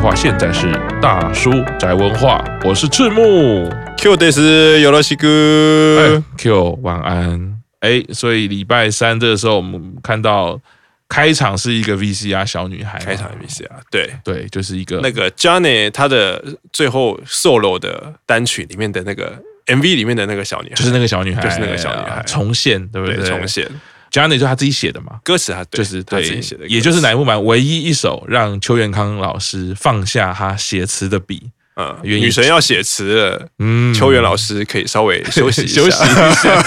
话，现在是大叔宅文化，我是赤木。Q 的是有罗西哥，Q 晚安。哎，所以礼拜三这个时候，我们看到开场是一个 VCR 小女孩，开场 VCR，对对，就是一个那个 Johnny 她的最后 solo 的单曲里面的那个 MV 里面的那个小女孩，就是那个小女孩，就是那个小女孩重现，对不对？重现。Johnny 就是他自己写的嘛，歌词他就是他自己写的，也就是乃木坂唯一一首让邱元康老师放下他写词的笔。嗯，女神要写词了，嗯，秋元老师可以稍微休息 休息一下。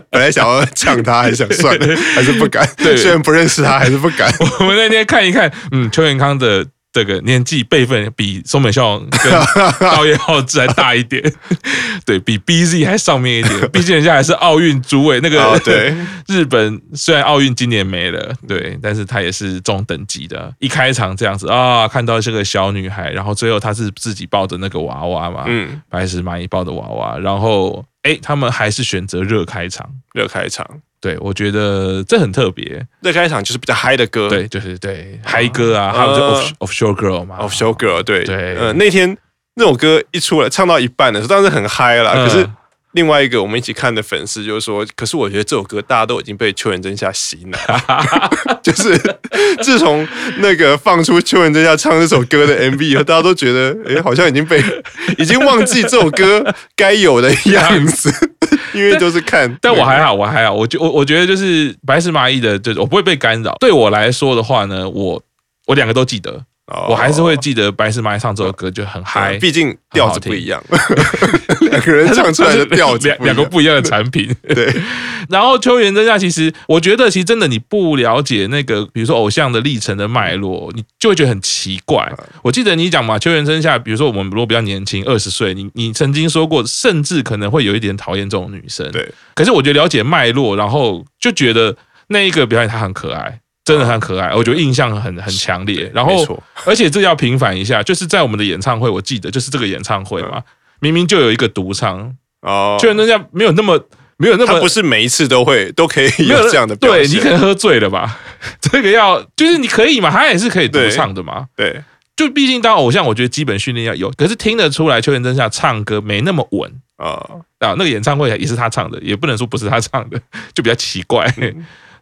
本来想要呛他，还是想算了，还是不敢。对，虽然不认识他，还是不敢。我们那天看一看，嗯，邱元康的。这个年纪辈分比松本孝跟 道叶浩志还大一点，对，比 BZ 还上面一点。毕竟人家还是奥运主委，那个对日本虽然奥运今年没了，对，但是他也是中等级的。一开场这样子啊，看到这个小女孩，然后最后她是自己抱着那个娃娃嘛，嗯，白石麻衣抱的娃娃，然后哎，他们还是选择热开场，热开场。对，我觉得这很特别。热开场就是比较嗨的歌，对，就是对嗨歌啊，还有就 Off Offshore Girl 嘛，Offshore Girl，对对。呃，那天那首歌一出来，唱到一半的时候，当时很嗨啦。可是另外一个我们一起看的粉丝就是说，可是我觉得这首歌大家都已经被秋元真夏洗脑，就是自从那个放出秋元真夏唱这首歌的 MV 以后，大家都觉得，哎，好像已经被已经忘记这首歌该有的样子。因为都是看，但我还好，我还好，我觉我我觉得就是白石麻衣的，就是我不会被干扰。对我来说的话呢，我我两个都记得。我还是会记得白石麻衣唱这首歌就很嗨，毕竟调子不一样，两个人唱出来的调子，两个不一样的产品。对，然后秋元真夏其实，我觉得其实真的你不了解那个，比如说偶像的历程的脉络，你就会觉得很奇怪。我记得你讲嘛，秋元真夏，比如说我们如果比较年轻，二十岁，你你曾经说过，甚至可能会有一点讨厌这种女生。对，可是我觉得了解脉络，然后就觉得那一个表演她很可爱。真的很可爱，我觉得印象很很强烈。然后，而且这要平反一下，就是在我们的演唱会，我记得就是这个演唱会嘛，明明就有一个独唱哦，就人家没有那么没有那么，他不是每一次都会都可以有这样的表现。对，你可能喝醉了吧？这个要就是你可以嘛，他也是可以独唱的嘛。对，就毕竟当偶像，我觉得基本训练要有。可是听得出来，秋元真夏唱歌没那么稳啊啊！那个演唱会也是他唱的，也不能说不是他唱的，就比较奇怪。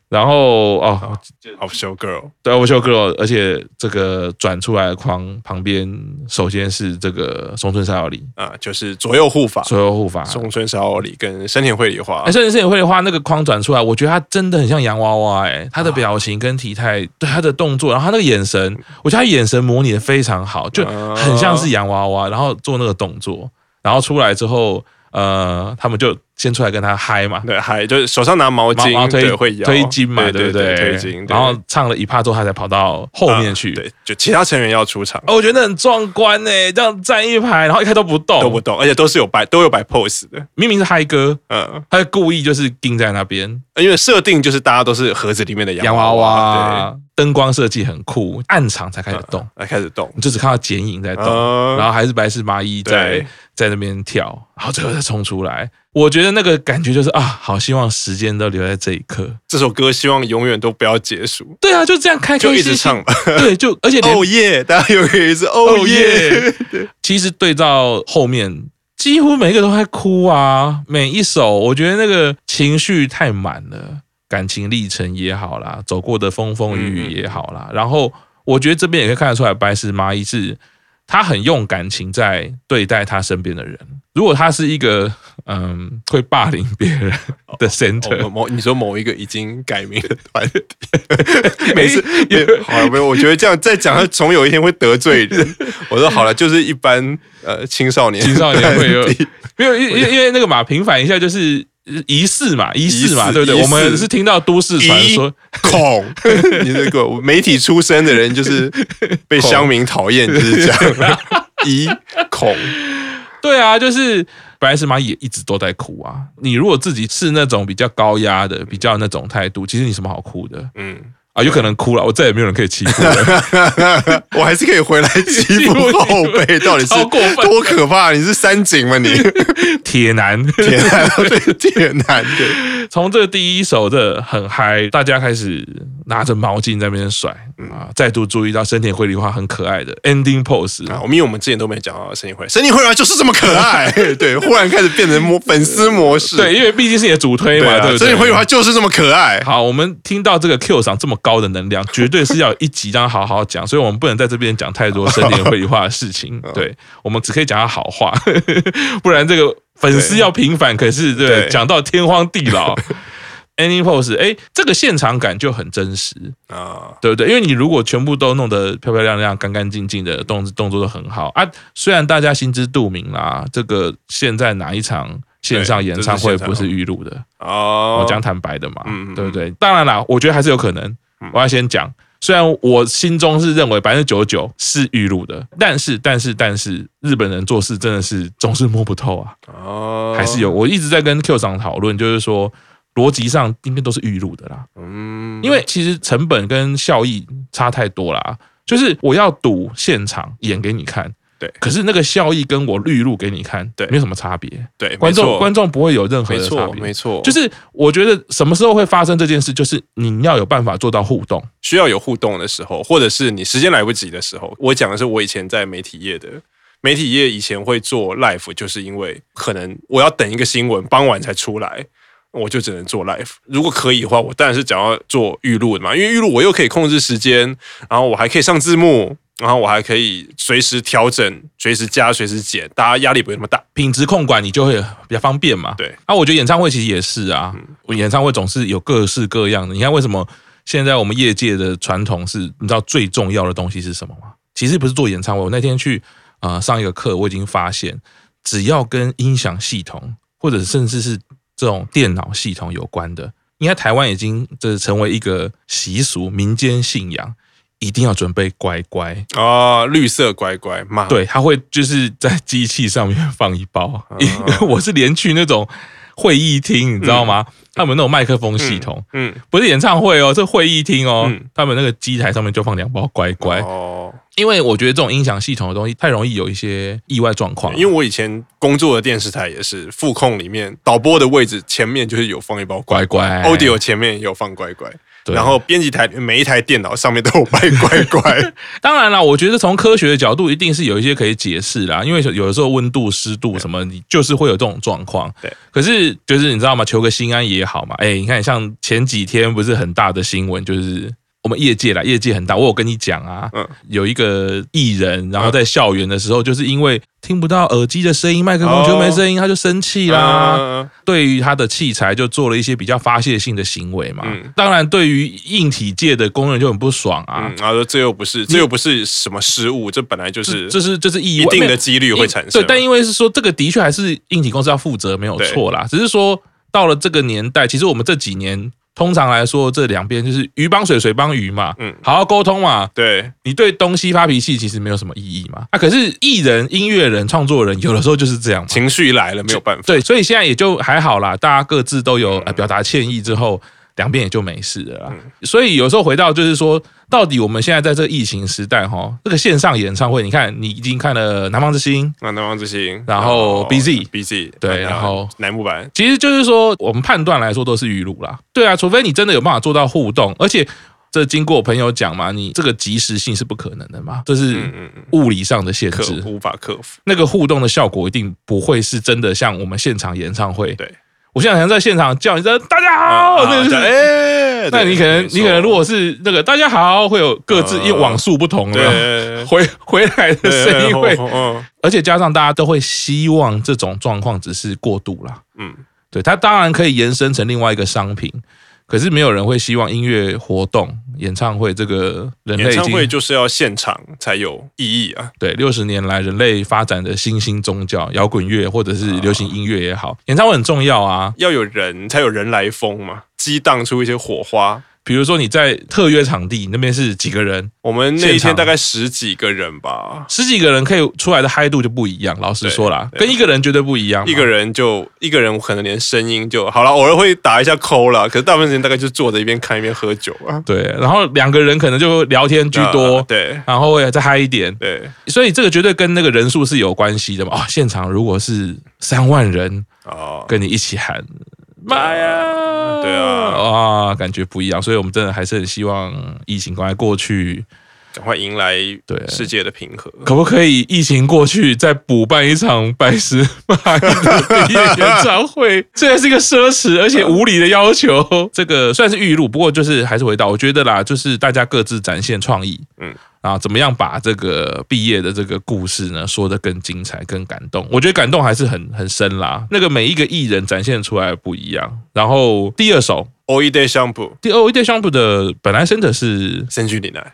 然后哦，Offshore Girl，对，Offshore Girl，而且这个转出来的框旁边，首先是这个松村沙友里。啊，就是左右护法，左右护法，松村沙友里跟山田绘里花。哎，山田绘里花那个框转出来，我觉得他真的很像洋娃娃，哎，他的表情跟体态，对他的动作，然后他那个眼神，我觉得他眼神模拟的非常好，就很像是洋娃娃，然后做那个动作，然后出来之后，呃，他们就。先出来跟他嗨嘛，对，嗨就是手上拿毛巾，推会推筋嘛，对不对？推筋，然后唱了一趴之后，他才跑到后面去，对，就其他成员要出场，哦我觉得很壮观呢，这样站一排，然后一开都不动，都不动，而且都是有摆都有摆 pose 的，明明是嗨歌，嗯，他故意就是盯在那边，因为设定就是大家都是盒子里面的洋娃娃，对，灯光设计很酷，暗场才开始动，才开始动，你就只看到剪影在动，然后还是白石麻衣在在那边跳，然后最后再冲出来。我觉得那个感觉就是啊，好希望时间都留在这一刻。这首歌希望永远都不要结束。对啊，就这样开开心心就一直唱吧。对，就而且 哦耶，大家又可以是哦耶。其实对照后面，几乎每一个都在哭啊，每一首我觉得那个情绪太满了，感情历程也好啦，走过的风风雨雨也好啦。然后我觉得这边也可以看得出来，白石麻衣是他很用感情在对待他身边的人。如果他是一个嗯会霸凌别人的 center，某、哦哦、你说某一个已经改名的团体，每次也好了没有？我觉得这样再讲，他总有一天会得罪人。我说好了，就是一般呃青少年，青少年会有没有？因因因为那个嘛，平反一下就是疑似嘛，疑似嘛，对不对？我们是听到都市传说恐，你这个媒体出身的人就是被乡民讨厌，就是这样疑恐。对啊，就是白石麻衣也一直都在哭啊。你如果自己是那种比较高压的、比较那种态度，其实你什么好哭的？嗯啊，有可能哭了，我再也没有人可以欺负了，我还是可以回来欺负后辈。到底是多可怕？你是三井吗？你 铁男，铁男，对，铁男。对，从这第一首的很嗨，大家开始拿着毛巾在那边甩啊，再度注意到深田绘梨花很可爱的 ending pose 啊。我们因为我们之前都没讲到深田绘，深田绘梨花就是这么可爱，对，忽然开始变成模粉丝模式，对，因为毕竟是你的主推嘛，对，深田绘梨花就是这么可爱。好，我们听到这个 Q 赏这么高的能量，绝对是要一集让他好好讲，所以我们不能在这边讲太多深田绘梨花的事情，对，我们只可以讲他好话，不然这个粉丝要平反，可是对，讲到天荒地老。Ending pose，哎，这个现场感就很真实啊，对不对？因为你如果全部都弄得漂漂亮亮、干干净净的，动动作都很好啊。虽然大家心知肚明啦，这个现在哪一场线上演唱会不是预录的哦？我讲坦白的嘛，对不对？当然啦，我觉得还是有可能。我要先讲，虽然我心中是认为百分之九十九是预录的，但是，但是，但是，日本人做事真的是总是摸不透啊。哦，还是有，我一直在跟 Q 桑讨论，就是说。逻辑上应该都是预录的啦，嗯，因为其实成本跟效益差太多啦。就是我要赌现场演给你看，对，可是那个效益跟我预录给你看，对，没有什么差别，对，观众观众不会有任何的差别，没错，就是我觉得什么时候会发生这件事，就是你要有办法做到互动，需要有互动的时候，或者是你时间来不及的时候。我讲的是我以前在媒体业的，媒体业以前会做 live，就是因为可能我要等一个新闻傍晚才出来。我就只能做 live，如果可以的话，我当然是想要做预录的嘛，因为预录我又可以控制时间，然后我还可以上字幕，然后我还可以随时调整、随时加、随时减，大家压力不会那么大，品质控管你就会比较方便嘛。对，啊，我觉得演唱会其实也是啊，我演唱会总是有各式各样的。你看为什么现在我们业界的传统是，你知道最重要的东西是什么吗？其实不是做演唱会，我那天去啊、呃、上一个课，我已经发现，只要跟音响系统或者甚至是这种电脑系统有关的，应该台湾已经这成为一个习俗，民间信仰，一定要准备乖乖。哦，绿色乖乖嘛。对，他会就是在机器上面放一包。因为 我是连去那种会议厅，你知道吗？他们那种麦克风系统，嗯，不是演唱会哦，这会议厅哦，他们那个机台上面就放两包乖乖。哦。因为我觉得这种音响系统的东西太容易有一些意外状况。因为我以前工作的电视台也是副控里面导播的位置前面就是有放一包乖乖，Audio 前面也有放乖乖，然后编辑台每一台电脑上面都有卖乖乖。当然啦，我觉得从科学的角度一定是有一些可以解释啦，因为有的时候温度、湿度什么，你就是会有这种状况。对，可是就是你知道吗？求个心安也好嘛。哎，你看像前几天不是很大的新闻，就是。我们业界啦，业界很大。我有跟你讲啊，嗯、有一个艺人，然后在校园的时候，就是因为听不到耳机的声音，麦克风就没声音，他就生气啦。嗯、对于他的器材，就做了一些比较发泄性的行为嘛。嗯、当然，对于硬体界的工人就很不爽啊。他说、嗯：“这又不是，这又不是什么失误，这本来就是，这是这是意外，一定的几率会产生。”对，但因为是说这个的确还是硬体公司要负责，没有错啦。只是说到了这个年代，其实我们这几年。通常来说，这两边就是鱼帮水，水帮鱼嘛。嗯，好好沟通嘛。对，你对东西发脾气，其实没有什么意义嘛。啊，可是艺人、音乐人、创作人，有的时候就是这样，情绪来了没有办法。对，所以现在也就还好啦，大家各自都有表达歉意之后。两边也就没事了啦，所以有时候回到就是说，到底我们现在在这疫情时代哈，这个线上演唱会，你看你已经看了南方之星啊，南方之星，然后 BZ BZ 对，然后乃木坂，其实就是说我们判断来说都是预录啦，对啊，除非你真的有办法做到互动，而且这经过我朋友讲嘛，你这个即时性是不可能的嘛，这是物理上的限制，无法克服，那个互动的效果一定不会是真的像我们现场演唱会对。我现在想在现场叫一声大家好，那就是哎，那你可能你可能如果是那个大家好，会有各自因为网速不同对。回回来的声音会，而且加上大家都会希望这种状况只是过渡啦，嗯，对，它当然可以延伸成另外一个商品。可是没有人会希望音乐活动、演唱会这个人类演唱会就是要现场才有意义啊！对，六十年来人类发展的新兴宗教摇滚乐或者是流行音乐也好，演唱会很重要啊，要有人才有人来疯嘛，激荡出一些火花。比如说你在特约场地那边是几个人？我们那一天大概十几个人吧，十几个人可以出来的嗨度就不一样。老实说啦，跟一个人绝对不一样。一个人就一个人可能连声音就好了，偶尔会打一下 call 啦，可是大部分时间大概就坐在一边看一边喝酒啊。对，然后两个人可能就聊天居多，对，然后也再嗨一点，对。所以这个绝对跟那个人数是有关系的嘛。啊，现场如果是三万人哦，跟你一起喊。妈呀！对啊，哇，感觉不一样，所以我们真的还是很希望疫情赶快过去。赶快迎来对世界的平和，可不可以疫情过去再补办一场白石蚂蚁的毕业演唱会？这也是一个奢侈而且无理的要求。这个算是预录，不过就是还是回到，我觉得啦，就是大家各自展现创意，嗯啊，怎么样把这个毕业的这个故事呢说得更精彩、更感动？我觉得感动还是很很深啦。那个每一个艺人展现出来不一样。然后第二首。o i d e Shampoo。第 o i d e Shampoo 的本来 center 是森居里奈，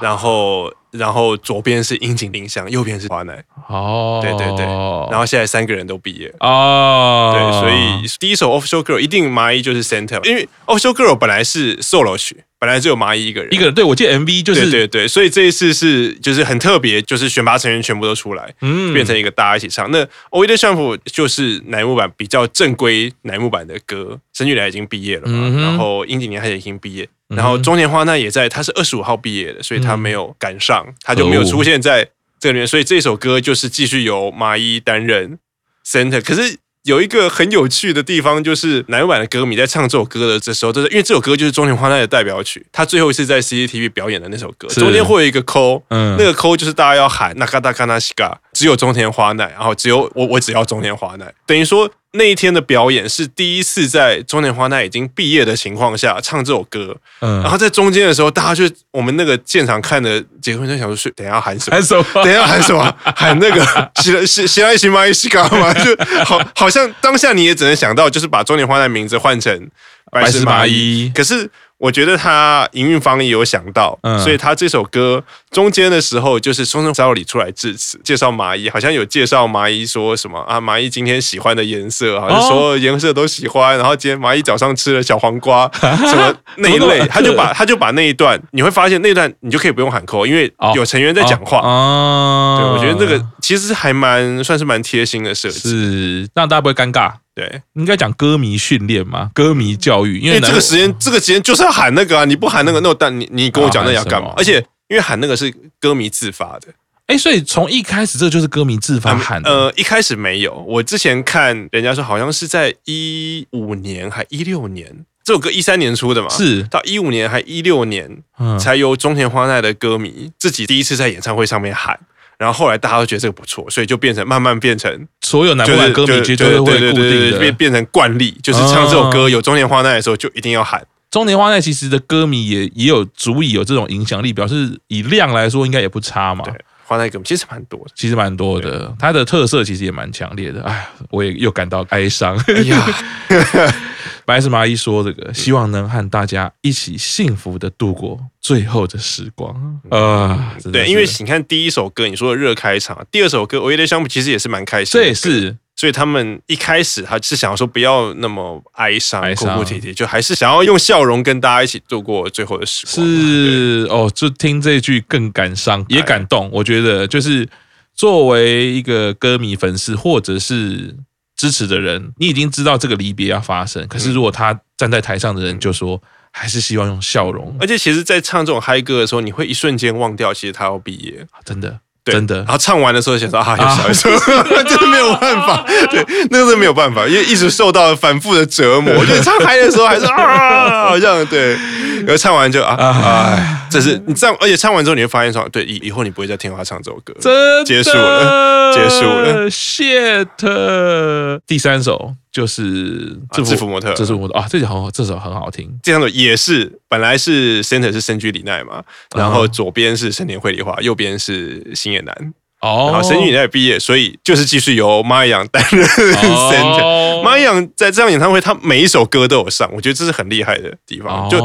然后然后左边是樱井绫香，右边是华奈。哦，对对对，然后现在三个人都毕业。哦，对，所以第一首 Official Girl 一定麻衣就是 center，因为 Official Girl 本来是 solo 曲。本来只有蚂蚁一个人，一个人。对我记得 MV 就是对对，所以这一次是就是很特别，就是选拔成员全部都出来，嗯，变成一个大家一起唱。那《o i d e Shampoo》就是乃木坂比较正规乃木坂的歌，深居里奈已经毕业了嘛，嗯、然后殷景年他也已经毕业，然后中年花奈也在，他是二十五号毕业的，所以他没有赶上，他就没有出现在这里面，所以这首歌就是继续由麻衣担任 center，可是。有一个很有趣的地方，就是乃木坂的歌迷在唱这首歌的这时候，就是因为这首歌就是中年花奈的代表曲，他最后一次在 CCTV 表演的那首歌，中间会有一个抠，嗯，那个抠就是大家要喊那嘎达卡纳西嘎，只有中田花奈，然后只有我，我只要中田花奈，等于说。那一天的表演是第一次在中田花奈已经毕业的情况下唱这首歌，嗯，然后在中间的时候，大家就我们那个现场看的结婚在想说，等一下喊什么？喊什么？等一下喊什么？喊那个喜喜喜来西麻衣西嘎嘛？就好，好像当下你也只能想到，就是把中田花奈名字换成白石麻衣，可是。我觉得他营运方也有想到，嗯、所以他这首歌中间的时候，就是松松沙里出来致辞，介绍麻衣，好像有介绍麻衣说什么啊，麻衣今天喜欢的颜色，好像所有颜色都喜欢，然后今天麻衣早上吃了小黄瓜，什么 那一类，他就把他就把那一段，你会发现那段你就可以不用喊扣，因为有成员在讲话。哦，对，我觉得这个其实还蛮算是蛮贴心的设计，是让大家不会尴尬。对，应该讲歌迷训练嘛，歌迷教育，因为，这个时间，这个时间就是要喊那个啊，你不喊那个，那但你你跟我讲那要干嘛？而且因为喊那个是歌迷自发的，哎，所以从一开始这就是歌迷自发喊的。呃，一开始没有，我之前看人家说好像是在一五年还一六年，这首歌一三年出的嘛，是到一五年还一六年，嗯，才由中田花奈的歌迷自己第一次在演唱会上面喊。然后后来大家都觉得这个不错，所以就变成慢慢变成所有乃木坂歌迷绝对会固定的，变变成惯例，就是唱这首歌有中年花奈的时候就一定要喊。中年花奈其实的歌迷也也有足以有这种影响力，表示以量来说应该也不差嘛。对，花奈歌迷其实蛮多的，其实蛮多的，它的特色其实也蛮强烈的。哎，我也又感到哀伤。哎呀。白石麻衣说：“这个希望能和大家一起幸福的度过最后的时光。呃”呃，对，因为你看第一首歌，你说的热开场，第二首歌《我的相簿》其实也是蛮开心的。这也是，所以他们一开始他是想要说不要那么哀伤、哭哭啼啼，就还是想要用笑容跟大家一起度过最后的时光。是哦，就听这句更感伤，也感动。我觉得就是作为一个歌迷、粉丝，或者是。支持的人，你已经知道这个离别要发生，可是如果他站在台上的人就说，还是希望用笑容。而且，其实，在唱这种嗨歌的时候，你会一瞬间忘掉，其实他要毕业，真的，真的。然后唱完的时候，想说啊，有小孩子，真的 没有办法，对，那个是没有办法，因为一直受到反复的折磨。我觉得唱嗨的时候还是啊，好像对，然后唱完就啊，哎。这是你这样，而且唱完之后你会发现说，对，以以后你不会再听他唱这首歌，真的结束了，结束了。shit，第三首就是制服模特，制服模特啊，这首很好，这首很好听。这三首也是本来是 center 是深居里奈嘛，然后左边是深田绘梨花，右边是星野男。哦，然后深居里奈毕业，所以就是继续由麻衣担任 center。麻衣在这场演唱会，他每一首歌都有上，我觉得这是很厉害的地方。就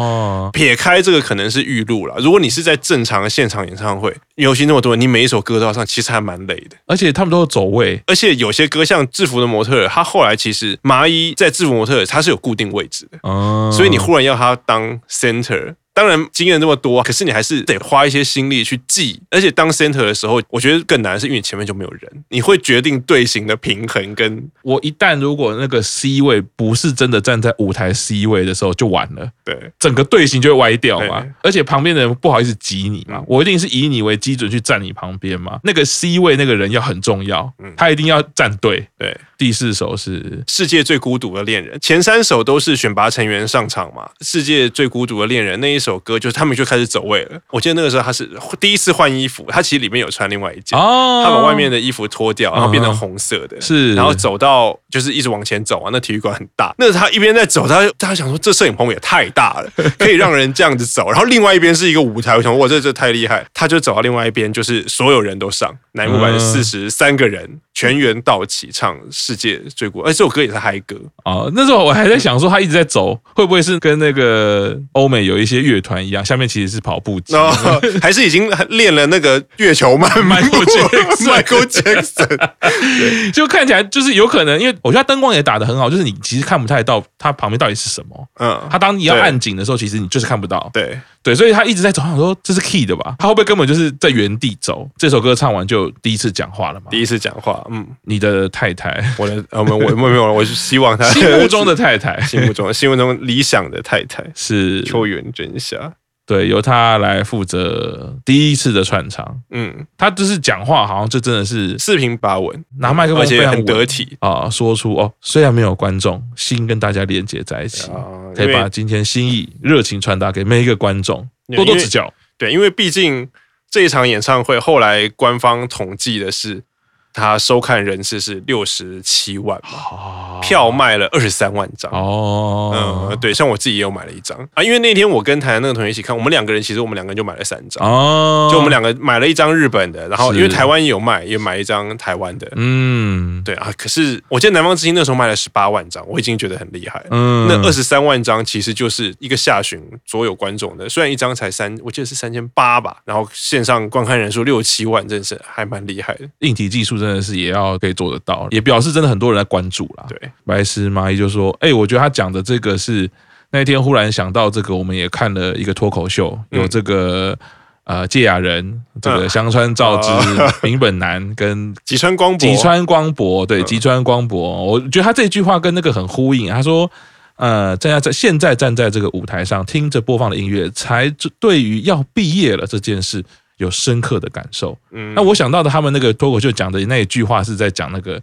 撇开这个可能是预录了，如果你是在正常的现场演唱会，游戏那么多人，你每一首歌都要上，其实还蛮累的。而且他们都有走位，而且有些歌像制服的模特，他后来其实麻衣在制服模特，他是有固定位置的。哦，所以你忽然要他当 center。当然经验这么多，可是你还是得花一些心力去记。而且当 center 的时候，我觉得更难，是因为你前面就没有人，你会决定队形的平衡。跟我一旦如果那个 C 位不是真的站在舞台 C 位的时候，就完了。对，整个队形就会歪掉嘛。而且旁边的人不好意思挤你嘛，我一定是以你为基准去站你旁边嘛。那个 C 位那个人要很重要，他一定要站队。对。第四首是《世界最孤独的恋人》，前三首都是选拔成员上场嘛，《世界最孤独的恋人》那一首歌，就是他们就开始走位了。我记得那个时候他是第一次换衣服，他其实里面有穿另外一件，哦、他把外面的衣服脱掉，然后变成红色的，是，然后走到就是一直往前走啊。那体育馆很大，那他一边在走，他他想说这摄影棚也太大了，可以让人这样子走。然后另外一边是一个舞台，我想说哇，这这太厉害，他就走到另外一边，就是所有人都上，乃木坂四十三个人。全员到齐唱《世界最孤独》，哎，这首歌也是嗨歌啊！那时候我还在想说，他一直在走，会不会是跟那个欧美有一些乐团一样，下面其实是跑步机，哦，还是已经练了那个月球慢步？Michael Jackson，就看起来就是有可能，因为我觉得他灯光也打得很好，就是你其实看不太到他旁边到底是什么。嗯，他当你要按紧的时候，其实你就是看不到。对。对，所以他一直在走，想说这是 key 的吧？他会不会根本就是在原地走？这首歌唱完就第一次讲话了嘛？第一次讲话，嗯，你的太太，我的，我们，我没有，我是希望他心目 中的太太，心目中，心目中理想的太太是秋元真夏。对，由他来负责第一次的串场。嗯，他就是讲话，好像就真的是四平八稳，拿麦克风非常很得体啊，说出哦，虽然没有观众，心跟大家连接在一起，可以把今天心意热情传达给每一个观众，多多指教。对，因为毕竟这一场演唱会后来官方统计的是。他收看人次是六十七万嘛，票卖了二十三万张。哦，嗯，对，像我自己也有买了一张。啊，因为那天我跟台湾那个同学一起看，我们两个人其实我们两个人就买了三张。哦，就我们两个买了一张日本的，然后因为台湾也有卖，也买一张台湾的，嗯，对啊，可是我记得南方之星那时候卖了十八万张，我已经觉得很厉害，嗯，那二十三万张其实就是一个下旬所有观众的，虽然一张才三，我记得是三千八吧，然后线上观看人数六七万，真是还蛮厉害的，硬体技术。真的是也要可以做得到，也表示真的很多人在关注啦。对，白石麻衣就说：“哎，我觉得他讲的这个是那天忽然想到这个，我们也看了一个脱口秀，有这个呃芥雅人，这个香川照之、柄本南跟吉川光博吉川光博，对，吉川光博，我觉得他这句话跟那个很呼应。他说：呃，站在在现在站在这个舞台上，听着播放的音乐，才对于要毕业了这件事。”有深刻的感受，嗯，那我想到的他们那个脱口秀讲的那一句话是在讲那个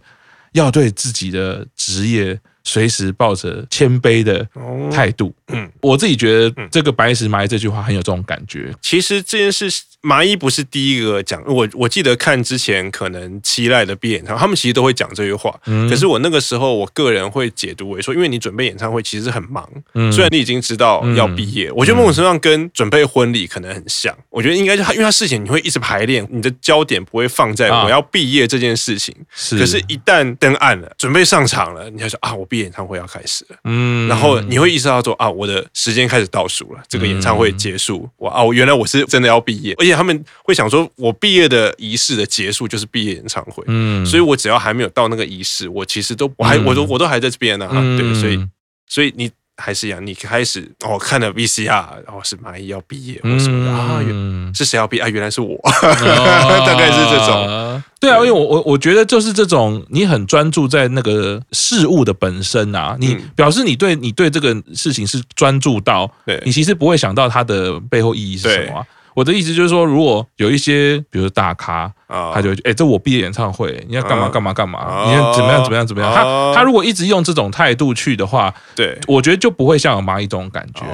要对自己的职业随时抱着谦卑的态度，嗯，我自己觉得这个白石麻衣这句话很有这种感觉。其实这件事。麻衣不是第一个讲，我我记得看之前可能期待的毕业演唱会，他们其实都会讲这句话。嗯、可是我那个时候，我个人会解读为说，因为你准备演唱会其实很忙，嗯、虽然你已经知道要毕业，嗯、我觉得某种程度上跟准备婚礼可能很像。我觉得应该就他，因为他事情你会一直排练，你的焦点不会放在我要毕业这件事情。是，可是一旦登岸了，准备上场了，你就说啊，我毕业演唱会要开始了。嗯，然后你会意识到说啊，我的时间开始倒数了，这个演唱会结束，我啊，我原来我是真的要毕业，而且。他们会想说，我毕业的仪式的结束就是毕业演唱会，嗯，所以我只要还没有到那个仪式，我其实都我还我都我都还在这边呢，哈，对，所以所以你还是一样，你开始哦看了 VCR，然后是蚂蚁要毕业，或什么的啊？原是谁要毕业？啊？原来是我，大概是这种，对啊，因为我我我觉得就是这种，你很专注在那个事物的本身啊，你表示你对你对这个事情是专注到，对。你其实不会想到它的背后意义是什么。我的意思就是说，如果有一些，比如大咖，他就会哎，这我毕业演唱会，你要干嘛干嘛干嘛，你要怎么样怎么样怎么样。他他如果一直用这种态度去的话，对，我觉得就不会像有蚂蚁这种感觉。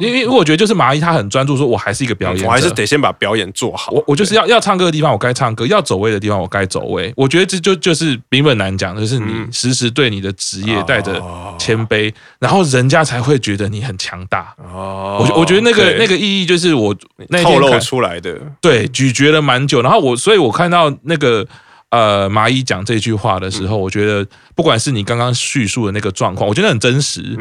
因为我觉得就是麻衣，他很专注，说我还是一个表演者，我还是得先把表演做好。我我就是要要唱歌的地方，我该唱歌；要走位的地方，我该走位。我觉得这就就是柄本难讲，就是你时时对你的职业带着谦卑，然后人家才会觉得你很强大。哦，我我觉得那个那个意义就是我那天透露出来的，对，咀嚼了蛮久。然后我，所以我看到那个呃麻衣讲这句话的时候，我觉得不管是你刚刚叙述的那个状况，我觉得很真实。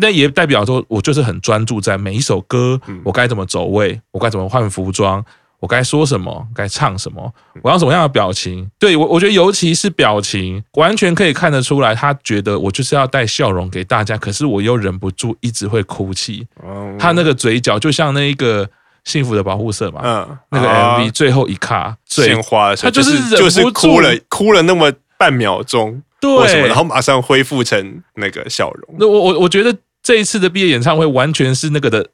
但也代表说，我就是很专注在每一首歌，我该怎么走位，我该怎么换服装，我该说什么，该唱什么，我要什么样的表情。对，我，我觉得尤其是表情，完全可以看得出来，他觉得我就是要带笑容给大家，可是我又忍不住一直会哭泣。他那个嘴角就像那一个幸福的保护色嘛，嗯，那个 MV 最后一卡鲜花，他就是就是哭了，哭了那么半秒钟。对，然后马上恢复成那个笑容。那我我我觉得这一次的毕业演唱会完全是那个的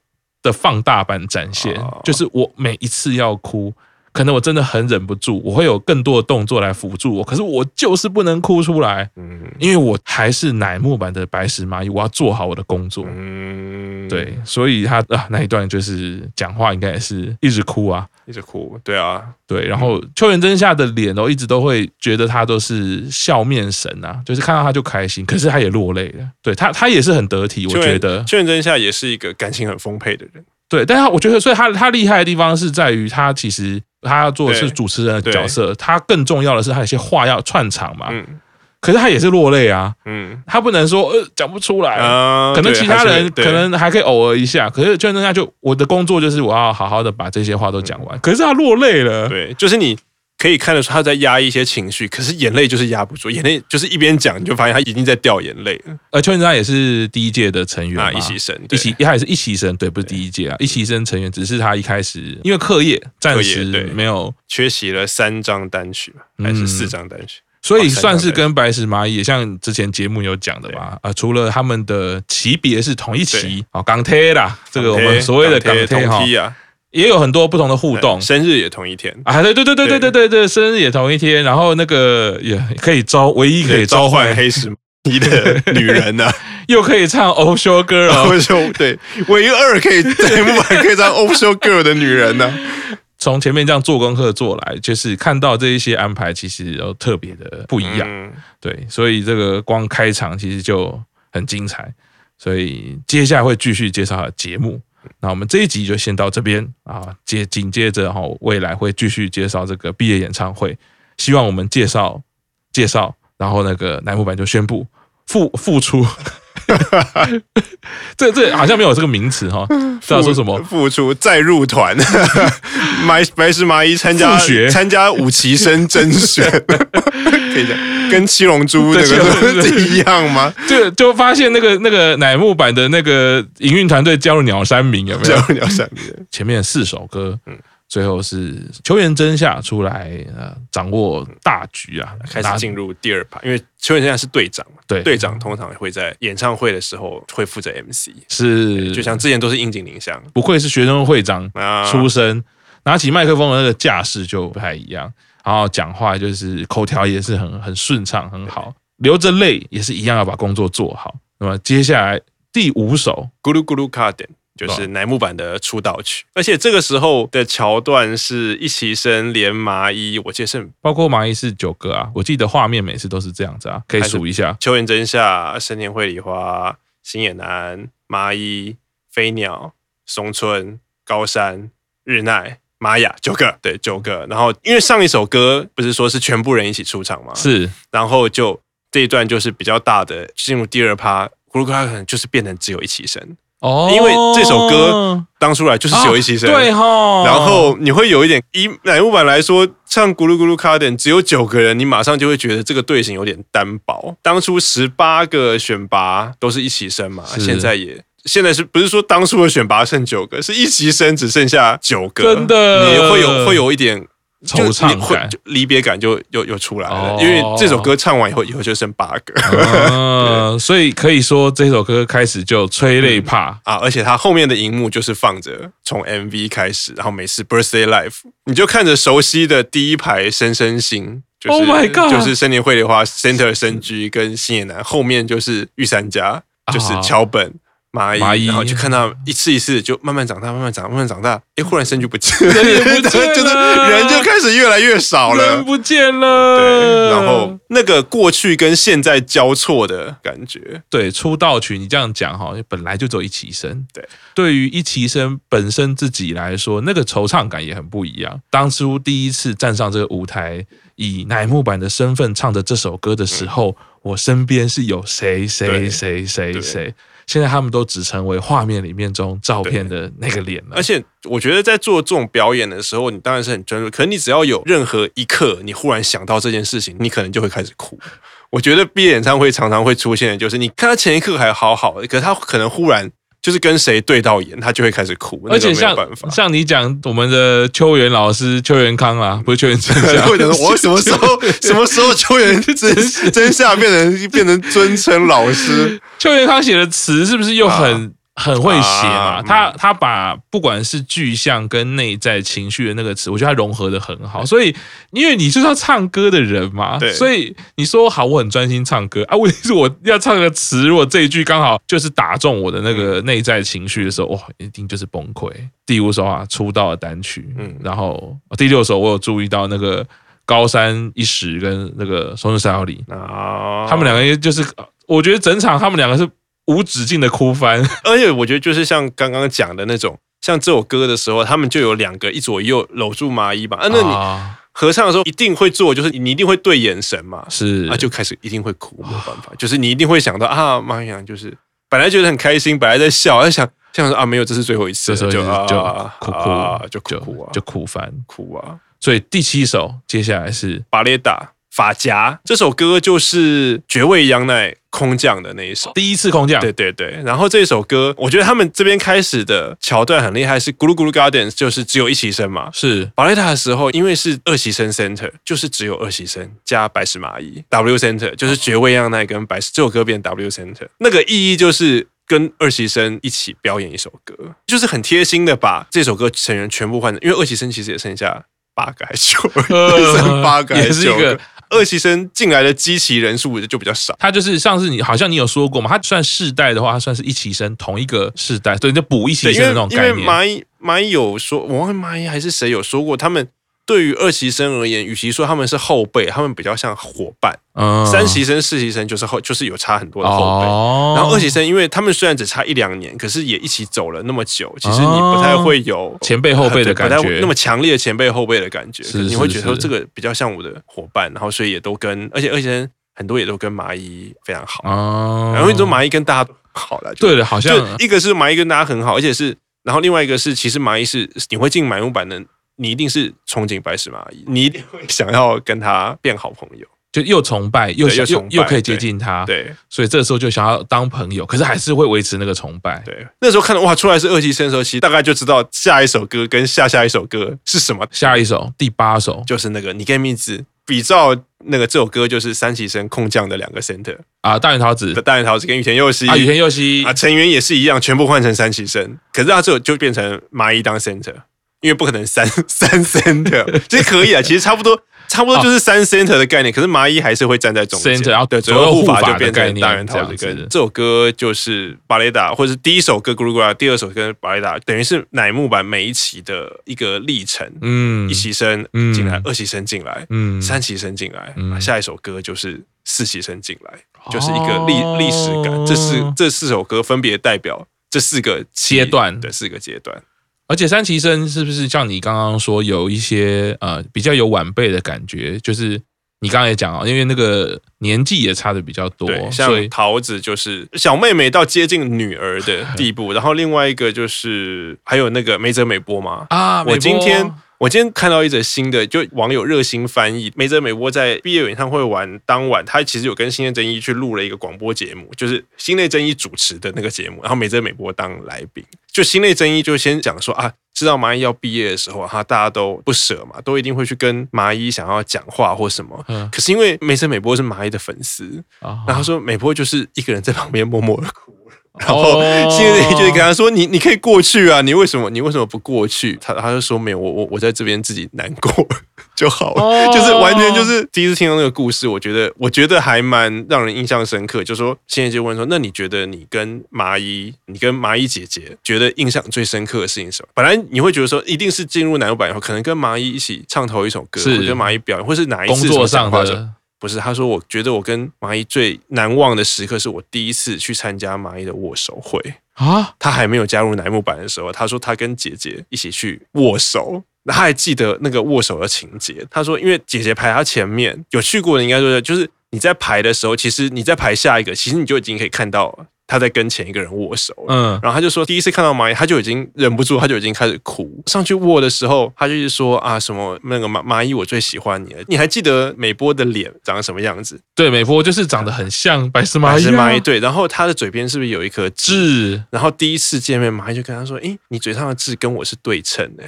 的放大版展现，哦、就是我每一次要哭，可能我真的很忍不住，我会有更多的动作来辅助我，可是我就是不能哭出来，嗯，因为我还是乃木坂的白石麻衣，我要做好我的工作，嗯，对，所以他啊那一段就是讲话应该也是一直哭啊，一直哭，对啊，对，然后秋元真夏的脸哦，一直都会觉得他都是笑面神啊，就是看到他就开心，可是他也落泪了，对他他也是很得体，我觉得。秋元真夏也是一个感情很丰沛的人。对，但他我觉得，所以他他厉害的地方是在于他其实他要做的是主持人的角色，他更重要的是他有些话要串场嘛。嗯。可是他也是落泪啊。嗯。他不能说呃讲不出来。啊。可能其他人可能还可以偶尔一下，可是就那样就我的工作就是我要好好的把这些话都讲完。可是他落泪了。对，就是你。可以看得出他在压抑一些情绪，可是眼泪就是压不住，眼泪就是一边讲你就发现他已经在掉眼泪了。而邱元真也是第一届的成员啊，一期生，一期一开始一期生，对，不是第一届啊，一期生成员，只是他一开始因为课业暂时没有缺席了三张单曲，还是四张单曲，所以算是跟白石麻衣也像之前节目有讲的吧？啊，除了他们的级别是同一期，啊，港铁啦，这个我们所谓的港铁哈。也有很多不同的互动，生日也同一天啊！对对对对对对对对，生日也同一天，然后那个也可以召，唯一可以召唤黑石一的女人呢，又可以唱 Official Girl，对，唯一二可以在木板可以唱 Official Girl 的女人呢。从前面这样做功课做来，就是看到这一些安排，其实都特别的不一样。对，所以这个光开场其实就很精彩，所以接下来会继续介绍节目。那我们这一集就先到这边啊，接紧接着哈，未来会继续介绍这个毕业演唱会。希望我们介绍介绍，然后那个乃木板就宣布复复出。这这好像没有这个名词哈，知道说什么？付出再入团，白白石麻衣参加参加五期生甄选，可以讲跟七龙珠那个一样吗？就就发现那个那个乃木坂的那个营运团队加入鸟山明有没有？加入鸟山明，前面四首歌，嗯。最后是秋元真下出来，呃，掌握大局啊，开始进入第二趴。因为秋元真夏是队长嘛，对，队长通常会在演唱会的时候会负责 MC，是，就像之前都是樱井玲香，不愧是学生会长出身，拿起麦克风的那个架势就不太一样，然后讲话就是口条也是很 很顺畅，很好，流着泪也是一样要把工作做好。那么接下来第五首，咕噜咕噜卡点。就是乃木坂的出道曲，而且这个时候的桥段是一期生连麻衣，我记得是包括麻衣是九个啊，我记得画面每次都是这样子啊，可以数一下：秋元真夏、深田绘梨花、星野男、麻衣、飞鸟、松村、高山、日奈、玛雅，九个，对，九个。然后因为上一首歌不是说是全部人一起出场吗？是，然后就这一段就是比较大的进入第二趴，咕噜咕噜可能就是变成只有一起生。哦，因为这首歌当初来就是只有一期生，对哈。然后你会有一点，以乃木坂来说，唱咕噜咕噜卡点只有九个人，你马上就会觉得这个队形有点单薄。当初十八个选拔都是一期生嘛，现在也现在是不是说当初的选拔剩九个，是一期生只剩下九个，真的，你会有会有一点。惆怅感，离别感就又又出来了，因为这首歌唱完以后，以后就剩八个，嗯，所以可以说这首歌开始就催泪怕。啊，而且它后面的荧幕就是放着从 MV 开始，然后每次 Birthday Live，你就看着熟悉的第一排深深星，就是 Oh my God，就是森田绘梨花 Center 深居跟星野男，后面就是御三家，就是桥本。蚂蚁，然后就看到一次一次就慢慢长大，慢慢长，慢慢长大。哎，忽然身就不见了，人也不见了，就是人就开始越来越少了，人不见了。对，然后那个过去跟现在交错的感觉。对，出道曲你这样讲哈，本来就走一起生。对，对于一起生本身自己来说，那个惆怅感也很不一样。当初第一次站上这个舞台，以乃木坂的身份唱着这首歌的时候，嗯、我身边是有谁谁谁谁谁。现在他们都只成为画面里面中照片的那个脸了。而且我觉得在做这种表演的时候，你当然是很专注。可是你只要有任何一刻，你忽然想到这件事情，你可能就会开始哭。我觉得毕业演唱会常常会出现的就是，你看他前一刻还好好的，可是他可能忽然。就是跟谁对到眼，他就会开始哭，而且像像你讲我们的邱元老师邱元康啊，不是邱元真夏，我什么时候 什么时候邱元 真真夏变成变成尊称老师？邱元康写的词是不是又很很会写嘛，他他把不管是具象跟内在情绪的那个词，我觉得他融合的很好。所以，因为你就是要唱歌的人嘛，对，所以你说好，我很专心唱歌啊。问题是我要唱个词，如果这一句刚好就是打中我的那个内在情绪的时候，哇，一定就是崩溃。第五首啊，出道的单曲，嗯，然后第六首我有注意到那个高山一时跟那个松润三号里啊，他们两个就是，我觉得整场他们两个是。无止境的哭翻，而且我觉得就是像刚刚讲的那种，像这首歌的时候，他们就有两个一左一右搂住麻衣吧。啊，那你合唱的时候一定会做，就是你一定会对眼神嘛，是啊，就开始一定会哭，没有办法，就是你一定会想到啊，麻衣就是本来觉得很开心，本来在笑，在想想说啊，没有，这是最后一次，这时候就就哭哭啊，就哭啊，就哭翻哭啊。所以第七首接下来是巴列达。发夹这首歌就是绝味央奈空降的那一首，第一次空降，对对对。然后这首歌，我觉得他们这边开始的桥段很厉害，是咕噜咕噜 Gardens，就是只有一席生嘛。是巴雷塔的时候，因为是二席生 center，就是只有二席生加白石麻衣 W center，就是绝味央奈跟白石这首歌变 W center，那个意义就是跟二席生一起表演一首歌，就是很贴心的把这首歌成员全部换成，因为二席生其实也剩下八个还是九个，剩八个还是九个。二期生进来的机器人数就比较少，他就是上次你好像你有说过嘛，他算世代的话，他算是一期生同一个世代，所以就补一期生的那种概念。因为蚂蚁蚂蚁有说，我忘了蚂蚁还是谁有说过他们。对于二期生而言，与其说他们是后辈，他们比较像伙伴。嗯，三期生、四期生就是后，就是有差很多的后辈。哦、然后二期生，因为他们虽然只差一两年，可是也一起走了那么久，其实你不太会有前辈后辈的感觉，那么强烈的前辈后辈的感觉。是是是，你会觉得说这个比较像我的伙伴，然后所以也都跟，而且二期生很多也都跟麻衣非常好。哦，然后你说麻衣跟大家好了，对的，好像一个是麻衣跟大家很好，而且是，然后另外一个是，其实麻衣是你会进乃木板的。你一定是憧憬白石麻衣，你一定会想要跟他变好朋友，就又崇拜又又又，又可以接近他，对，所以这时候就想要当朋友，可是还是会维持那个崇拜。对，那时候看到哇，出来是二期生的时候，其实大概就知道下一首歌跟下下一首歌是什么。下一首第八首。就是那个你跟蜜子比照那个这首歌，就是三期生空降的两个 center 啊，大原桃子。的大原桃子跟羽田佑希。啊，羽田佑希。啊，成员也是一样，全部换成三期生，可是他这就变成麻衣当 center。因为不可能三三 center，其实可以啊，其实差不多，差不多就是三 center 的概念。可是麻衣还是会站在中间，然后对左右护法就变成大原桃子跟这首歌就是巴雷达，或者是第一首歌咕噜咕噜，第二首歌巴雷达，等于是乃木坂每一期的一个历程。嗯，一期生进来，二期生进来，嗯，三期生进来，嗯下一首歌就是四期生进来，就是一个历历史感。这四这四首歌分别代表这四个阶段的四个阶段。而且三崎生是不是像你刚刚说有一些呃比较有晚辈的感觉？就是你刚刚也讲啊，因为那个年纪也差的比较多，像桃子就是小妹妹到接近女儿的地步，然后另外一个就是还有那个梅泽美波嘛啊，我今天。我今天看到一则新的，就网友热心翻译，梅泽美波在毕业演唱会完当晚，他其实有跟新内真一去录了一个广播节目，就是新内真一主持的那个节目，然后梅泽美波当来宾，就新内真一就先讲说啊，知道麻衣要毕业的时候，哈，大家都不舍嘛，都一定会去跟麻衣想要讲话或什么，嗯，可是因为梅泽美波是麻衣的粉丝，然后说美波就是一个人在旁边默默的哭。然后新内真一就跟他说：“你你可以过去啊，你为什么你为什么不过去？”他他就说：“没有，我我我在这边自己难过就好了。”就是完全就是第一次听到那个故事，我觉得我觉得还蛮让人印象深刻。就说新内就问说：“那你觉得你跟麻衣，你跟麻衣姐姐觉得印象最深刻的事情是什么？”本来你会觉得说一定是进入乃木坂以后，可能跟麻衣一起唱头一首歌，是跟麻衣表演，或是哪一次工作上的。不是，他说，我觉得我跟麻衣最难忘的时刻，是我第一次去参加麻衣的握手会啊。他还没有加入乃木坂的时候，他说他跟姐姐一起去握手，他还记得那个握手的情节。他说，因为姐姐排他前面，有去过的应该说，就是你在排的时候，其实你在排下一个，其实你就已经可以看到了。他在跟前一个人握手，嗯，然后他就说，第一次看到蚂蚁，他就已经忍不住，他就已经开始哭。上去握的时候，他就是说啊，什么那个蚂蚂蚁，我最喜欢你了。你还记得美波的脸长什么样子？对，美波就是长得很像白石麻衣，白石麻衣。对，然后他的嘴边是不是有一颗痣？然后第一次见面，蚂蚁就跟他说：“诶，你嘴上的痣跟我是对称的。”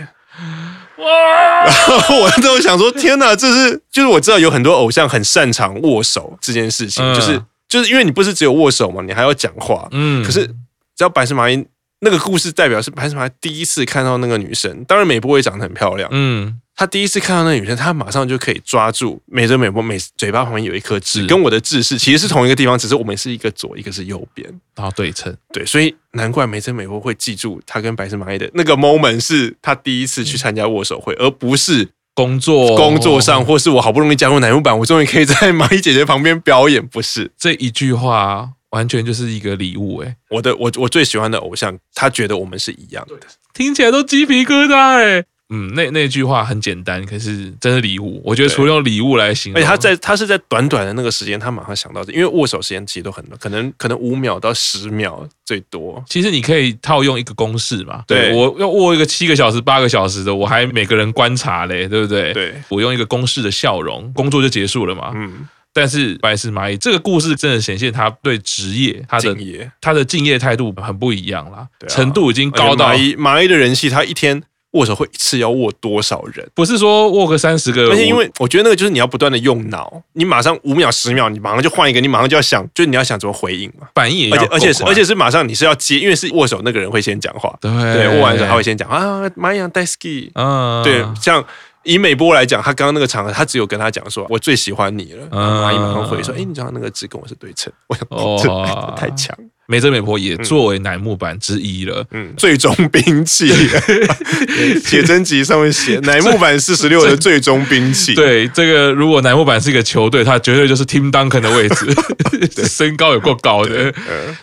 哇！然 后我都想说，天哪，这是就是我知道有很多偶像很擅长握手这件事情，就是。就是因为你不是只有握手嘛，你还要讲话。嗯，可是只要白石麻衣那个故事代表是白石麻衣第一次看到那个女生，当然美波也长得很漂亮，嗯。他第一次看到那个女生，他马上就可以抓住美泽美波，美嘴巴旁边有一颗痣，跟我的痣是其实是同一个地方，只是我们是一个左，一个是右边，然后对称。对，所以难怪美泽美波会记住他跟白石麻衣的那个 moment 是他第一次去参加握手会，而不是工作工作上，或是我好不容易加入奶木坂，我终于可以在蚂蚁姐姐旁边表演。不是这一句话，完全就是一个礼物哎！我的我我最喜欢的偶像，他觉得我们是一样的，听起来都鸡皮疙瘩哎。嗯，那那句话很简单，可是真的礼物。我觉得除了用礼物来形容，而且他在他是在短短的那个时间，他马上想到这，因为握手时间其实都很短，可能可能五秒到十秒最多。其实你可以套用一个公式嘛，对，我要握一个七个小时、八个小时的，我还每个人观察嘞，对不对？对，我用一个公式的笑容，工作就结束了嘛。嗯。但是白石麻衣这个故事真的显现他对职业他的他的敬业态度很不一样啦，程度已经高到麻衣麻衣的人气，他一天。握手会一次要握多少人？不是说握个三十个，而且因为我觉得那个就是你要不断的用脑，你马上五秒十秒，你马上就换一个，你马上就要想，就是你要想怎么回应嘛，反应也要，而且而且是而且是马上你是要接，因为是握手那个人会先讲话，对。对，握完之后他会先讲啊，麻衣大好き，嗯，对，像以美波来讲，他刚刚那个场合，他只有跟他讲说，我最喜欢你了，阿姨马上回说，哎，你知道那个字跟我是对称，我想哦，太强。梅泽美婆也作为乃木板之一了，嗯，最终兵器，写真集上面写 乃木板四十六的最终兵器。对，这个如果乃木板是一个球队，他绝对就是 Tim Duncan 的位置，身高有够高的。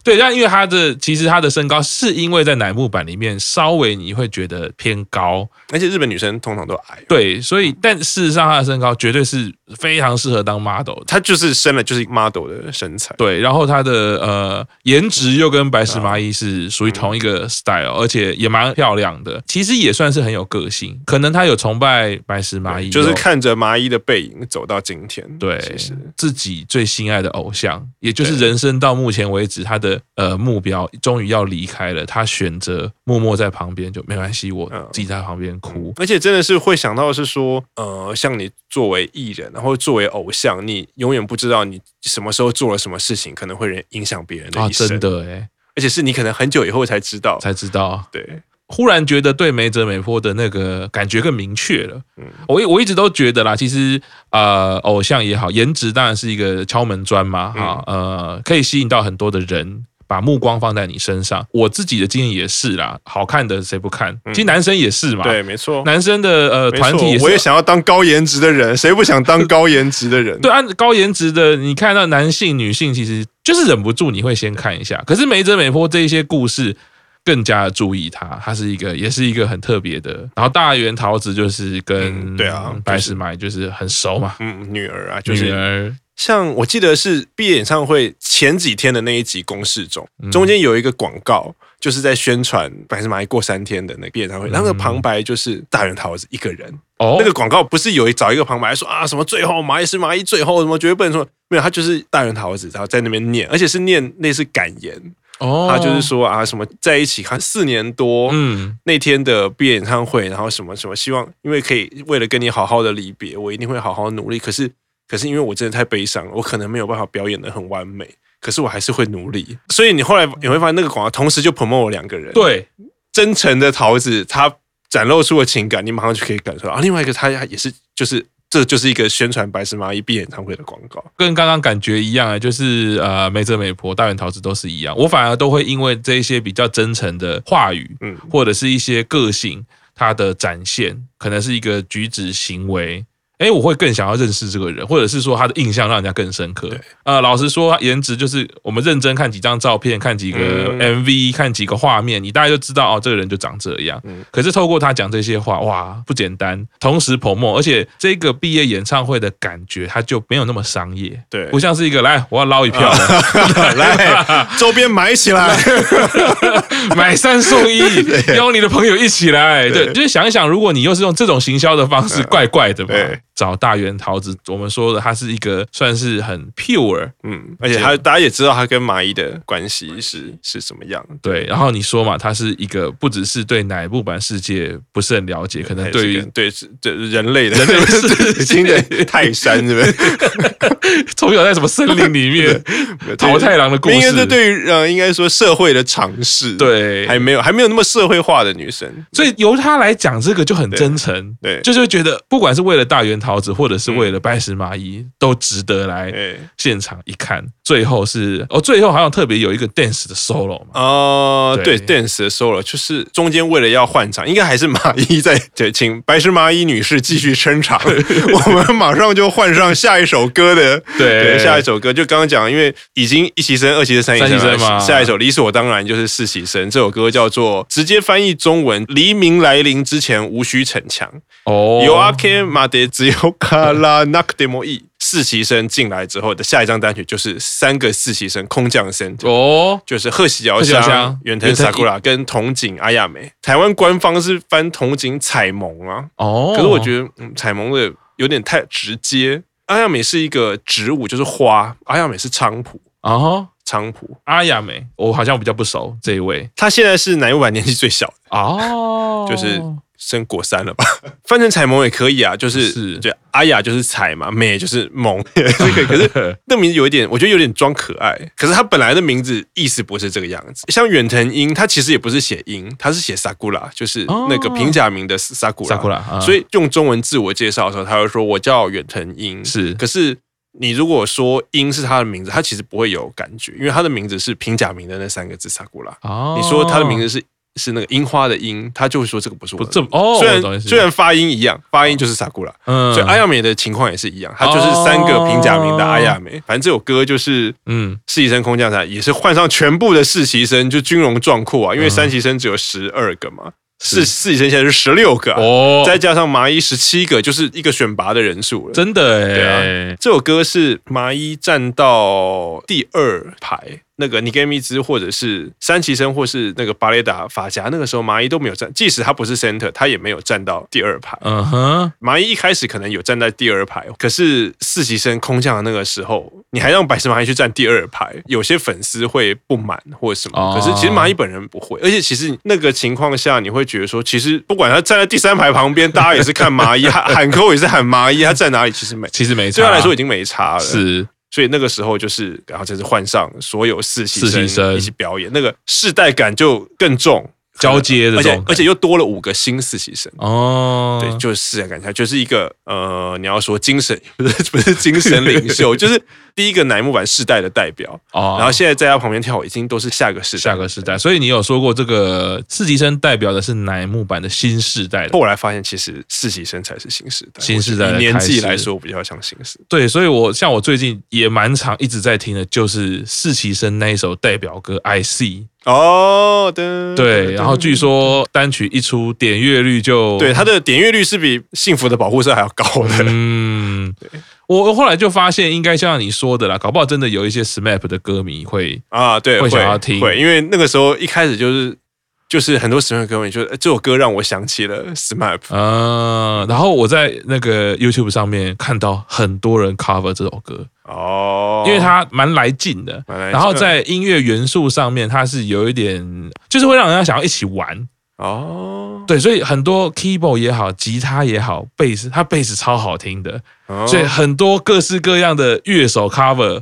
对，但因为他的其实他的身高是因为在乃木板里面稍微你会觉得偏高，而且日本女生通常都矮。对，所以但事实上他的身高绝对是非常适合当 model，他就是生了就是 model 的身材。对，然后他的呃颜。值又跟白石麻衣是属于同一个 style，而且也蛮漂亮的。其实也算是很有个性，可能他有崇拜白石麻衣，就是看着麻衣的背影走到今天。对，其实自己最心爱的偶像，也就是人生到目前为止他的呃目标，终于要离开了，他选择默默在旁边就没关系，我自己在旁边哭。而且真的是会想到是说，呃，像你作为艺人，然后作为偶像，你永远不知道你什么时候做了什么事情，可能会影响别人的一生。对，而且是你可能很久以后才知道，才知道。对，忽然觉得对梅泽美波的那个感觉更明确了。嗯，我我一直都觉得啦，其实呃，偶像也好，颜值当然是一个敲门砖嘛，哈，呃，可以吸引到很多的人。把目光放在你身上，我自己的经验也是啦。好看的谁不看？其实男生也是嘛。对，没错。男生的呃团体也是，我也想要当高颜值的人，谁不想当高颜值的人？对，按高颜值的，你看到男性、女性，其实就是忍不住你会先看一下。可是梅泽美波这一些故事更加的注意他，他是一个，也是一个很特别的。然后大原桃子就是跟对啊白石麻衣就是很熟嘛，嗯，女儿啊，就是女儿。像我记得是毕业演唱会前几天的那一集公示中，中间有一个广告，就是在宣传白石麻衣过三天的那个毕业演唱会，然后那个旁白就是大原桃子一个人。哦，那个广告不是有一找一个旁白说啊什么最后麻衣是麻衣最后什么绝对不能说没有，他就是大原桃子，然后在那边念，而且是念类似感言。哦，他就是说啊什么在一起看四年多，嗯，那天的毕业演唱会，然后什么什么希望，因为可以为了跟你好好的离别，我一定会好好努力。可是。可是因为我真的太悲伤了，我可能没有办法表演的很完美，可是我还是会努力。所以你后来你会发现，那个广告同时就 promote 了两个人。对，真诚的桃子，他展露出了情感，你马上就可以感受到。啊，另外一个他也是，就是这就是一个宣传白石麻衣闭演唱会的广告，跟刚刚感觉一样啊，就是呃，梅泽美婆、大原桃子都是一样。我反而都会因为这一些比较真诚的话语，嗯，或者是一些个性，他的展现，可能是一个举止行为。哎，我会更想要认识这个人，或者是说他的印象让人家更深刻。对，呃，老实说，颜值就是我们认真看几张照片，看几个 MV，看几个画面，你大概就知道哦，这个人就长这样。可是透过他讲这些话，哇，不简单。同时 promote，而且这个毕业演唱会的感觉，他就没有那么商业。对，不像是一个来我要捞一票，来周边买起来，买三送一，邀你的朋友一起来。对，就是想一想，如果你又是用这种行销的方式，怪怪的嘛。找大圆桃子，我们说的他是一个算是很 pure，嗯，而且他大家也知道他跟麻衣的关系是是什么样。对，然后你说嘛，他是一个不只是对乃木坂世界不是很了解，可能对于对对人类的人类世界的泰山，是不是？从小在什么森林里面 桃太郎的故事，应该是对于呃，应该说社会的尝试，对，还没有还没有那么社会化的女生，所以由他来讲这个就很真诚，对，就是觉得不管是为了大原桃子，或者是为了拜石麻衣，都值得来现场一看。最后是哦，最后好像特别有一个 dance 的 solo 嘛，哦，对，dance 的 solo 就是中间为了要换场，应该还是麻衣在对，请白石麻衣女士继续撑场，我们马上就换上下一首歌的，对，下一首歌就刚刚讲，因为已经一期生、二期生、三期生嘛，下一首理所当然就是四期生，这首歌叫做直接翻译中文，黎明来临之前无需逞强。哦，有阿 K 马德只有卡拉纳克德莫伊。四期生进来之后的下一张单曲就是三个四期生空降生哦，就是贺喜遥香、远藤 Sakura 跟筒井阿亚美。台湾官方是翻筒井彩萌啊，哦，可是我觉得嗯，彩萌的有点太直接。阿亚美是一个植物，就是花。阿亚美是菖蒲啊，菖蒲。阿亚美我好像比较不熟这一位，他现在是乃木坂年纪最小的哦，就是。升国三了吧？翻成彩萌也可以啊，就是是对，阿雅就是彩嘛，美就是萌，这个 可是那名字有一点，我觉得有点装可爱。可是他本来的名字意思不是这个样子。像远藤樱，他其实也不是写樱，他是写 sakura，就是那个平假名的 sakura。所以用中文自我介绍的时候，他会说我叫远藤樱。是，可是你如果说英是他的名字，他其实不会有感觉，因为他的名字是平假名的那三个字 sakura。哦，你说他的名字是。是那个樱花的樱，他就会说这个不是我的。这哦，虽然虽然发音一样，发音就是萨库拉。嗯，所以阿亚美的情况也是一样，他就是三个平假名的阿亚美。反正这首歌就是，嗯，实习生空降伞也是换上全部的实习生，就军容壮阔啊，因为三期生只有十二个嘛，四四级生现在是十六个哦，再加上麻衣十七个，就是一个选拔的人数了。真的哎，对啊，这首歌是麻衣站到第二排。那个尼格米兹或者是三旗生或是那个巴雷达法甲，那个时候麻衣都没有站，即使他不是 center，他也没有站到第二排。嗯哼，麻衣一开始可能有站在第二排，可是四旗生空降的那个时候，你还让百石麻衣去站第二排，有些粉丝会不满或者什么。可是其实麻衣本人不会，而且其实那个情况下，你会觉得说，其实不管他站在第三排旁边，大家也是看麻衣，喊喊扣也是喊麻衣，他站哪里其实没，其实没差，对他来说已经没差了。是。所以那个时候就是，然后就是换上所有四期生一起表演，那个世代感就更重。交接的，而且而且又多了五个新实习生哦，对，就是感觉就是一个呃，你要说精神 不是不是精神领袖，就是第一个乃木坂世代的代表哦。然后现在在他旁边跳，已经都是下个世代下个世代。所以你有说过这个四期生代表的是乃木坂的新世代，后来发现其实四期生才是新世代，新世代年纪来说比较像新世代。对，所以我像我最近也蛮常一直在听的，就是实习生那一首代表歌《I See》。哦，对，对，然后据说单曲一出，点阅率就对，它的点阅率是比《幸福的保护色》还要高的。嗯，对，我后来就发现，应该像你说的啦，搞不好真的有一些 SMAP 的歌迷会啊，对，会想要听，会，因为那个时候一开始就是就是很多喜欢的歌迷就这首歌让我想起了 SMAP，嗯，然后我在那个 YouTube 上面看到很多人 cover 这首歌。哦，因为它蛮来劲的，然后在音乐元素上面，它是有一点，就是会让人家想要一起玩。哦，对，所以很多 keyboard 也好，吉他也好，贝斯，它贝斯超好听的，所以很多各式各样的乐手 cover，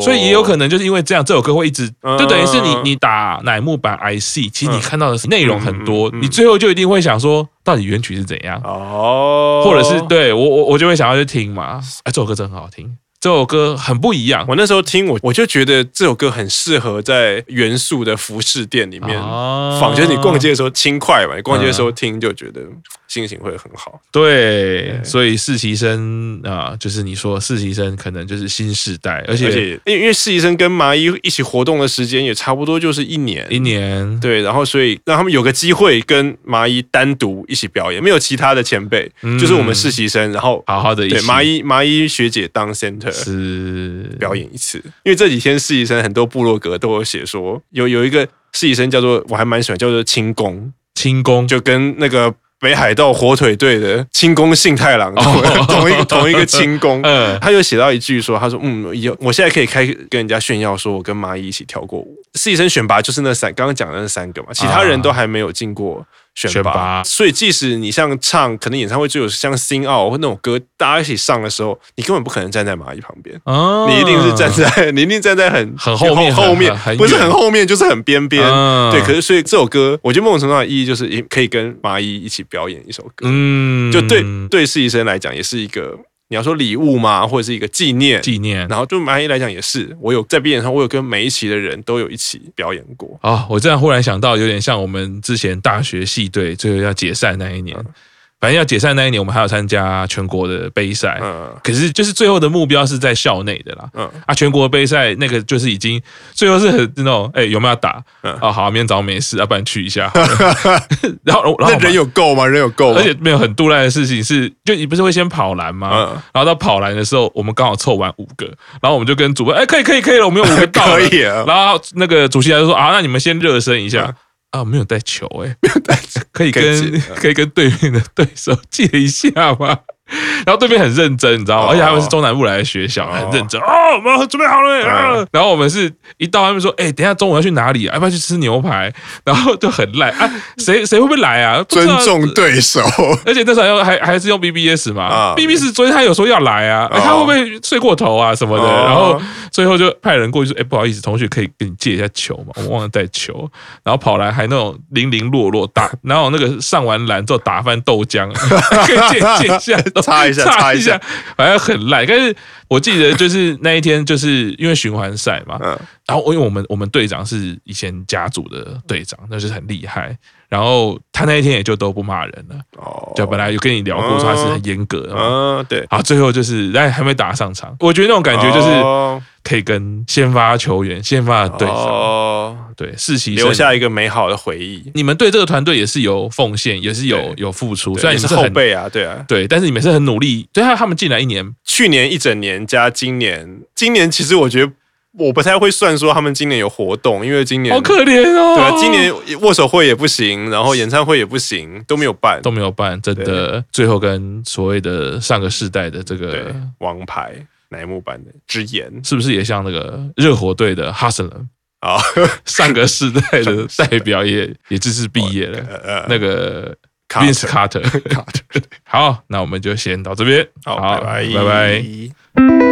所以也有可能就是因为这样，这首歌会一直，就等于是你你打乃木坂 IC，其实你看到的内容很多，你最后就一定会想说，到底原曲是怎样？哦，或者是对我我我就会想要去听嘛，哎，这首歌真的很好听。这首歌很不一样，我那时候听我我就觉得这首歌很适合在元素的服饰店里面放，就是你逛街的时候轻快嘛，你逛街的时候听就觉得心情会很好。对，所以实习生啊，就是你说实习生可能就是新时代，而且而且因为因为实习生跟麻衣一起活动的时间也差不多就是一年。一年，对，然后所以让他们有个机会跟麻衣单独一起表演，没有其他的前辈，就是我们实习生，然后好好的一起。对麻衣麻衣学姐当 center。是表演一次，因为这几天实习生很多部落格都有写说，有有一个实习生叫做我还蛮喜欢，叫做轻功，轻功就跟那个北海道火腿队的清宫幸太郎，同一同一个清宫。嗯，他就写到一句说：“他说，嗯，有，我现在可以开跟人家炫耀，说我跟蚂蚁一起跳过舞。实习生选拔就是那三，刚刚讲的那三个嘛，其他人都还没有进过。”选拔，所以即使你像唱，可能演唱会就有像《Out》或那种歌，大家一起上的时候，你根本不可能站在蚂蚁旁边，哦、你一定是站在，你一定站在很很后面，后面不是很后面，就是很边边。嗯、对，可是所以这首歌，我觉得某种程度上的意义就是，也可以跟蚂蚁一起表演一首歌。嗯，就对对实习生来讲，也是一个。你要说礼物嘛，或者是一个纪念，纪念。然后就麻衣来讲也是，我有在表演上，我有跟每一期的人都有一起表演过。啊，我这样忽然想到，有点像我们之前大学系队最后要解散那一年。嗯反正要解散那一年，我们还要参加全国的杯赛。嗯，可是就是最后的目标是在校内的啦。嗯啊，全国杯赛那个就是已经最后是很那种，哎，有没有要打？嗯啊，好，明天早上没事，要不然去一下。然后，然后人有够吗？人有够吗？而且没有很杜赖的事情是，就你不是会先跑篮吗？嗯，然后到跑篮的时候，我们刚好凑完五个，然后我们就跟主办，哎，可以，可以，可以了，我们有五个到了。可以。然后那个主席就说啊，那你们先热身一下。啊，没有带球哎、欸，没有带，可以跟，可以跟对面的对手借一下吗？然后对面很认真，你知道吗？而且他们是中南部来的学校，很认真。哦，我们准备好了。然后我们是一到他们说，哎，等下中午要去哪里？要不要去吃牛排？然后就很赖啊，谁谁会不会来啊？尊重对手。而且那时候还还是用 BBS 嘛，BBS 昨天他有说要来啊，他会不会睡过头啊什么的？然后最后就派人过去说，哎，不好意思，同学可以跟你借一下球嘛？我忘了带球。然后跑来还那种零零落落打，然后那个上完篮之后打翻豆浆，可以借借一下。擦一下，擦一下，反正很烂。但是我记得就是那一天，就是因为循环赛嘛，嗯，然后因为我们我们队长是以前家族的队长，那就是很厉害。然后他那一天也就都不骂人了，哦，就本来有跟你聊过，说他是很严格的，嗯，对。啊，最后就是但，还没打上场，我觉得那种感觉就是可以跟先发球员、先发的队长，对，世袭留下一个美好的回忆。你们对这个团队也是有奉献，也是有有付出，虽然你们是后辈啊，对啊，对，但是你们是很努力。对啊，他们进来一年，去年一整年加今年，今年其实我觉得。我不太会算说他们今年有活动，因为今年好可怜哦。对啊，今年握手会也不行，然后演唱会也不行，都没有办，都没有办，真的。最后跟所谓的上个世代的这个王牌乃木坂的之言，是不是也像那个热火队的哈森人啊？上个世代的代表也也正式毕业了，那个 Vince Carter。好，那我们就先到这边，好，拜拜，拜拜。